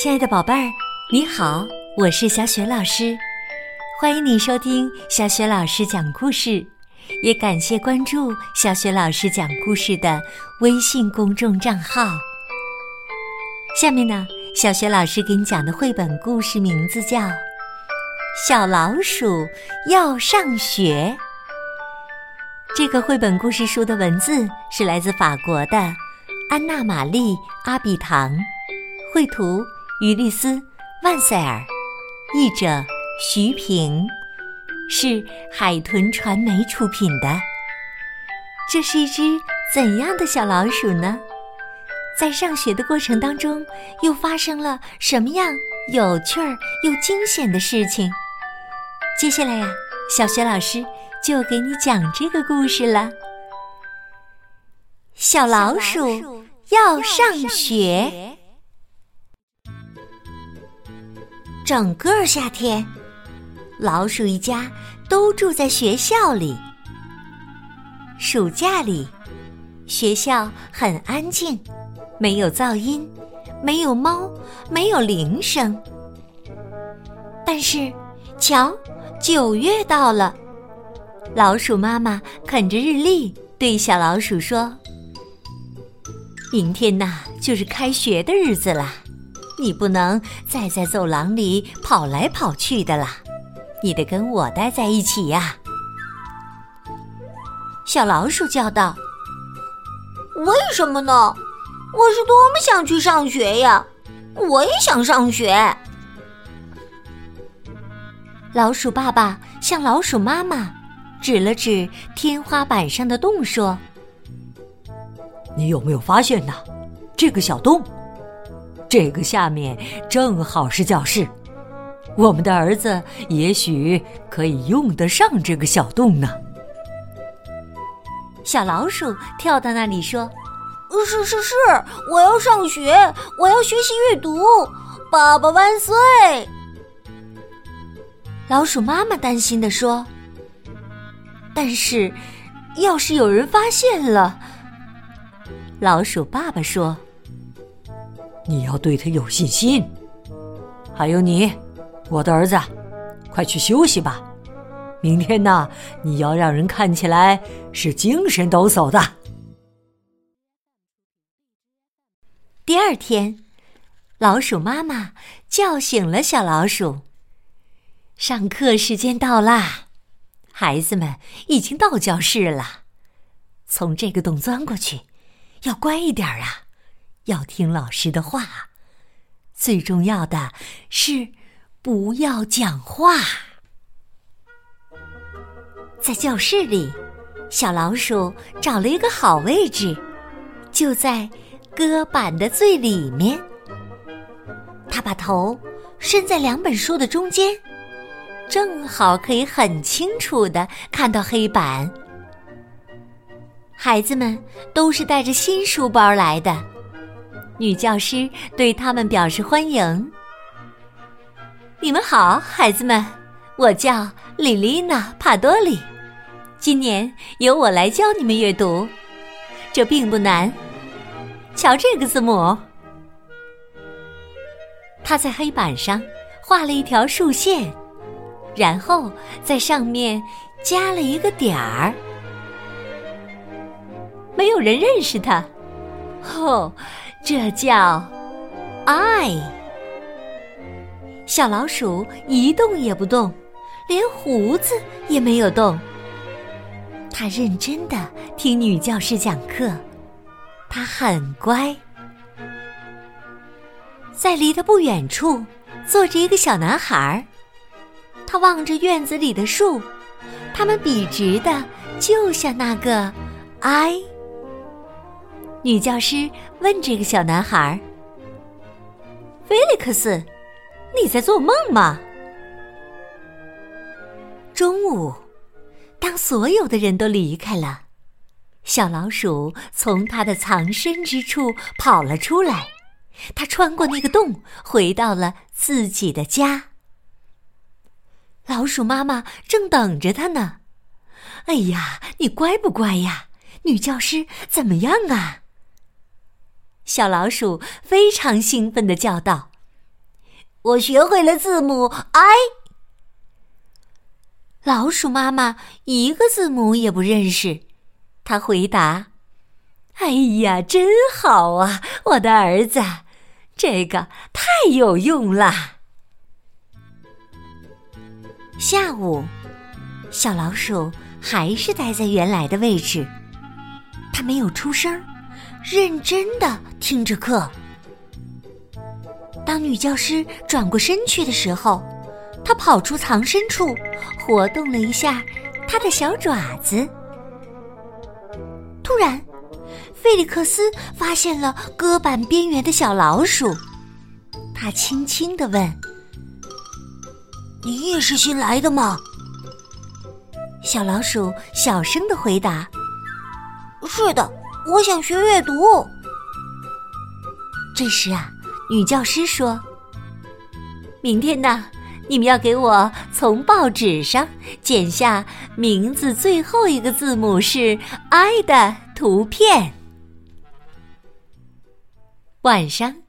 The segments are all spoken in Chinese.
亲爱的宝贝儿，你好，我是小雪老师，欢迎你收听小雪老师讲故事，也感谢关注小雪老师讲故事的微信公众账号。下面呢，小雪老师给你讲的绘本故事名字叫《小老鼠要上学》。这个绘本故事书的文字是来自法国的安娜·玛丽·阿比唐，绘图于丽斯·万塞尔，译者徐平，是海豚传媒出品的。这是一只怎样的小老鼠呢？在上学的过程当中，又发生了什么样有趣儿又惊险的事情？接下来呀，小学老师。就给你讲这个故事了。小老鼠要上学，整个夏天，老鼠一家都住在学校里。暑假里，学校很安静，没有噪音，没有猫，没有铃声。但是，瞧，九月到了。老鼠妈妈啃着日历，对小老鼠说：“明天呐，就是开学的日子了，你不能再在走廊里跑来跑去的啦，你得跟我待在一起呀。”小老鼠叫道：“为什么呢？我是多么想去上学呀！我也想上学。”老鼠爸爸向老鼠妈妈。指了指天花板上的洞，说：“你有没有发现呢？这个小洞，这个下面正好是教室。我们的儿子也许可以用得上这个小洞呢。”小老鼠跳到那里说：“是是是，我要上学，我要学习阅读，爸爸万岁！”老鼠妈妈担心的说。但是，要是有人发现了，老鼠爸爸说：“你要对他有信心。还有你，我的儿子，快去休息吧。明天呢，你要让人看起来是精神抖擞的。”第二天，老鼠妈妈叫醒了小老鼠。上课时间到啦。孩子们已经到教室了，从这个洞钻过去，要乖一点啊，要听老师的话。最重要的是不要讲话。在教室里，小老鼠找了一个好位置，就在搁板的最里面。他把头伸在两本书的中间。正好可以很清楚的看到黑板。孩子们都是带着新书包来的，女教师对他们表示欢迎。你们好，孩子们，我叫莉莉娜·帕多里，今年由我来教你们阅读，这并不难。瞧这个字母，他在黑板上画了一条竖线。然后在上面加了一个点儿，没有人认识它。哦，这叫 “I”。小老鼠一动也不动，连胡子也没有动。它认真的听女教师讲课，它很乖。在离它不远处坐着一个小男孩儿。他望着院子里的树，它们笔直的，就像那个 “I”。女教师问这个小男孩：“菲利克斯，你在做梦吗？”中午，当所有的人都离开了，小老鼠从它的藏身之处跑了出来，它穿过那个洞，回到了自己的家。老鼠妈妈正等着它呢。哎呀，你乖不乖呀？女教师怎么样啊？小老鼠非常兴奋的叫道：“我学会了字母 I。老鼠妈妈一个字母也不认识，她回答：“哎呀，真好啊，我的儿子，这个太有用了。”下午，小老鼠还是待在原来的位置，它没有出声，认真的听着课。当女教师转过身去的时候，她跑出藏身处。活动了一下他的小爪子，突然，菲利克斯发现了搁板边缘的小老鼠，他轻轻的问：“你也是新来的吗？”小老鼠小声的回答：“是的，我想学阅读。”这时啊，女教师说：“明天呢？”你们要给我从报纸上剪下名字最后一个字母是 “i” 的图片。晚上，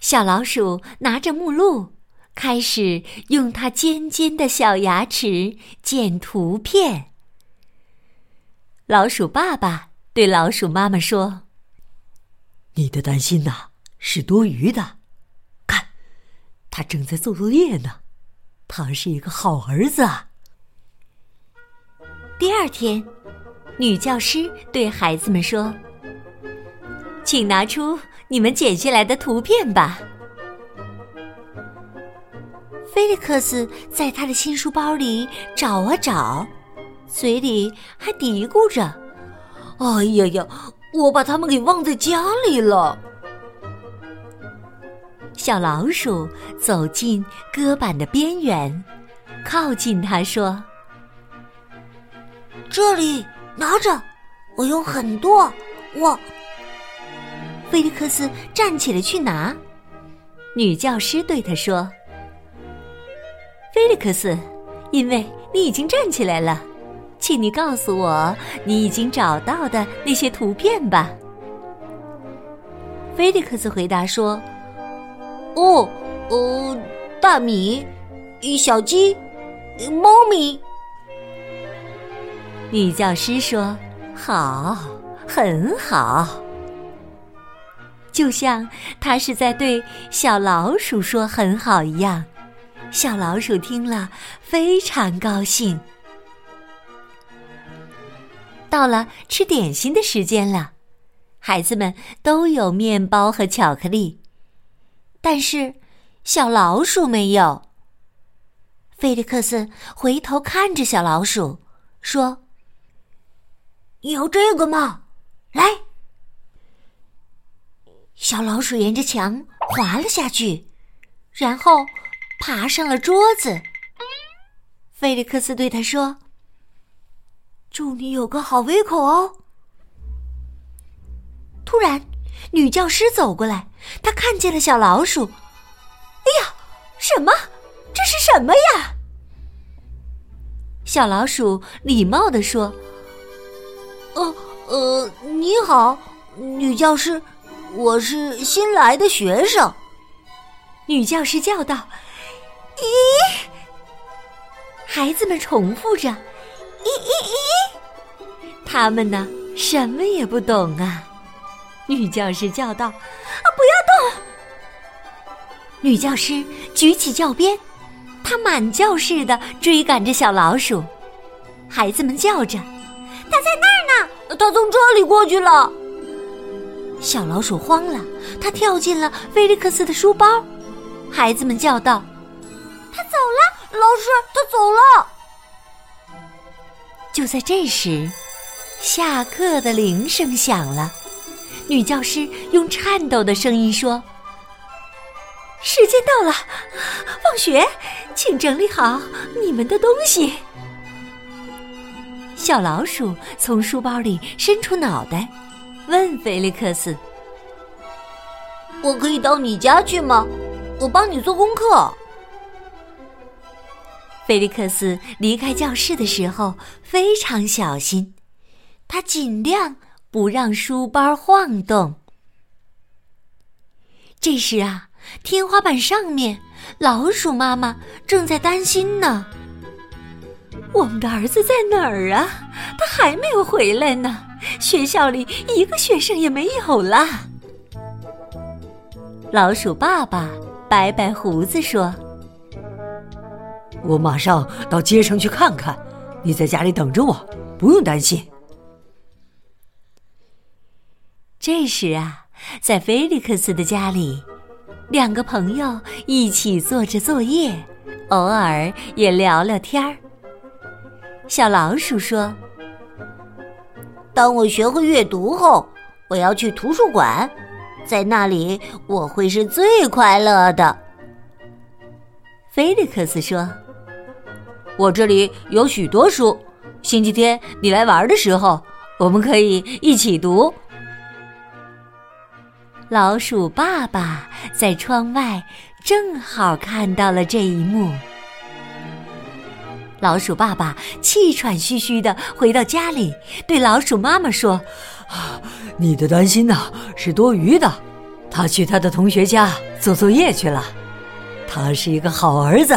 小老鼠拿着目录，开始用它尖尖的小牙齿剪图片。老鼠爸爸对老鼠妈妈说：“你的担心呐是多余的，看，他正在做作业呢。”他是一个好儿子啊。第二天，女教师对孩子们说：“请拿出你们剪下来的图片吧。”菲利克斯在他的新书包里找啊找，嘴里还嘀咕着：“哎呀呀，我把它们给忘在家里了。”小老鼠走进搁板的边缘，靠近它说：“这里拿着，我有很多。”我，菲利克斯站起来去拿。女教师对他说：“菲利克斯，因为你已经站起来了，请你告诉我你已经找到的那些图片吧。”菲利克斯回答说。哦，呃，大米，小鸡，猫咪。女教师说：“好，很好。”就像他是在对小老鼠说“很好”一样，小老鼠听了非常高兴。到了吃点心的时间了，孩子们都有面包和巧克力。但是，小老鼠没有。菲利克斯回头看着小老鼠，说：“你要这个吗？来。”小老鼠沿着墙滑了下去，然后爬上了桌子。菲利克斯对他说：“祝你有个好胃口哦。”突然。女教师走过来，她看见了小老鼠。哎呀，什么？这是什么呀？小老鼠礼貌地说：“呃呃，你好，女教师，我是新来的学生。”女教师叫道：“咦！”孩子们重复着：“咦咦咦！”他们呢，什么也不懂啊。女教师叫道：“啊，不要动！”女教师举起教鞭，她满教室的追赶着小老鼠。孩子们叫着：“它在那儿呢！它从这里过去了！”小老鼠慌了，它跳进了菲利克斯的书包。孩子们叫道：“他走了，老师，他走了！”就在这时，下课的铃声响了。女教师用颤抖的声音说：“时间到了，放学，请整理好你们的东西。”小老鼠从书包里伸出脑袋，问菲利克斯：“我可以到你家去吗？我帮你做功课。”菲利克斯离开教室的时候非常小心，他尽量。不让书包晃动。这时啊，天花板上面老鼠妈妈正在担心呢。我们的儿子在哪儿啊？他还没有回来呢。学校里一个学生也没有了。老鼠爸爸摆摆胡子说：“我马上到街上去看看，你在家里等着我，不用担心。”这时啊，在菲利克斯的家里，两个朋友一起做着作业，偶尔也聊聊天儿。小老鼠说：“当我学会阅读后，我要去图书馆，在那里我会是最快乐的。”菲利克斯说：“我这里有许多书，星期天你来玩的时候，我们可以一起读。”老鼠爸爸在窗外正好看到了这一幕。老鼠爸爸气喘吁吁的回到家里，对老鼠妈妈说：“啊你的担心呐是多余的。他去他的同学家做作业去了。他是一个好儿子。”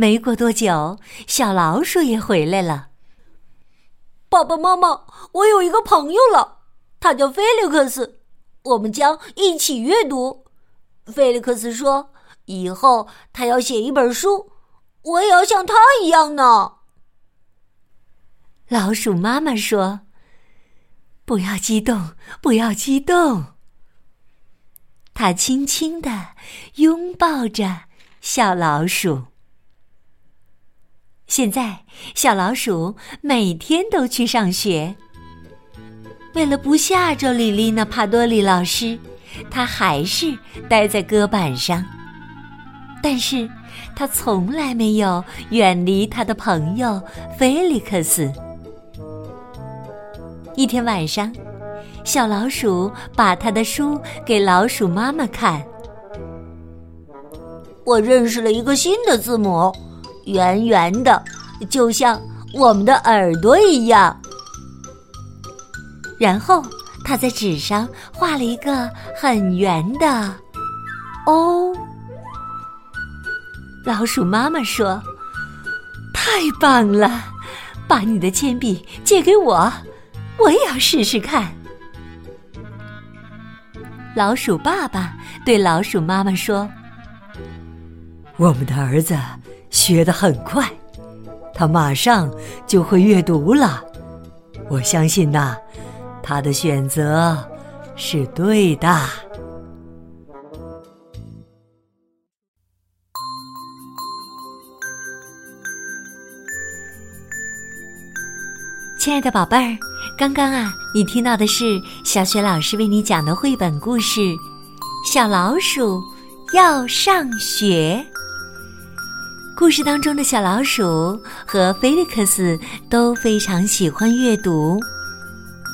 没过多久，小老鼠也回来了。爸爸妈妈，我有一个朋友了。他叫菲利克斯，我们将一起阅读。菲利克斯说：“以后他要写一本书，我也要像他一样呢。”老鼠妈妈说：“不要激动，不要激动。”他轻轻的拥抱着小老鼠。现在，小老鼠每天都去上学。为了不吓着莉莉娜·帕多里老师，他还是待在搁板上。但是，他从来没有远离他的朋友菲利克斯。一天晚上，小老鼠把他的书给老鼠妈妈看。我认识了一个新的字母，圆圆的，就像我们的耳朵一样。然后他在纸上画了一个很圆的 “O”。老鼠妈妈说：“太棒了，把你的铅笔借给我，我也要试试看。”老鼠爸爸对老鼠妈妈说：“我们的儿子学得很快，他马上就会阅读了。我相信呐。”他的选择是对的。亲爱的宝贝儿，刚刚啊，你听到的是小雪老师为你讲的绘本故事《小老鼠要上学》。故事当中的小老鼠和菲利克斯都非常喜欢阅读，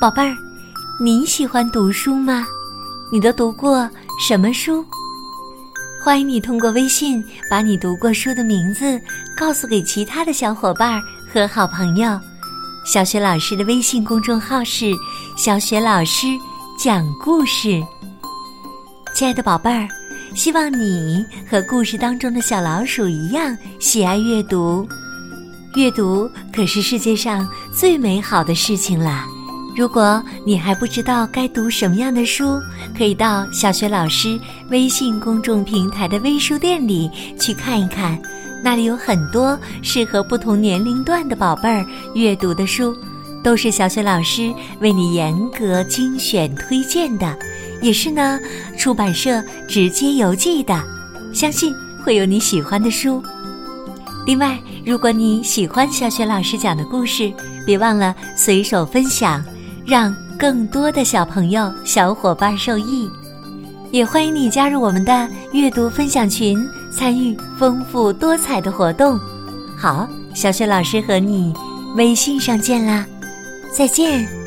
宝贝儿。你喜欢读书吗？你都读过什么书？欢迎你通过微信把你读过书的名字告诉给其他的小伙伴和好朋友。小雪老师的微信公众号是“小雪老师讲故事”。亲爱的宝贝儿，希望你和故事当中的小老鼠一样喜爱阅读。阅读可是世界上最美好的事情啦！如果你还不知道该读什么样的书，可以到小学老师微信公众平台的微书店里去看一看，那里有很多适合不同年龄段的宝贝儿阅读的书，都是小学老师为你严格精选推荐的，也是呢出版社直接邮寄的，相信会有你喜欢的书。另外，如果你喜欢小雪老师讲的故事，别忘了随手分享。让更多的小朋友、小伙伴受益，也欢迎你加入我们的阅读分享群，参与丰富多彩的活动。好，小雪老师和你微信上见啦，再见。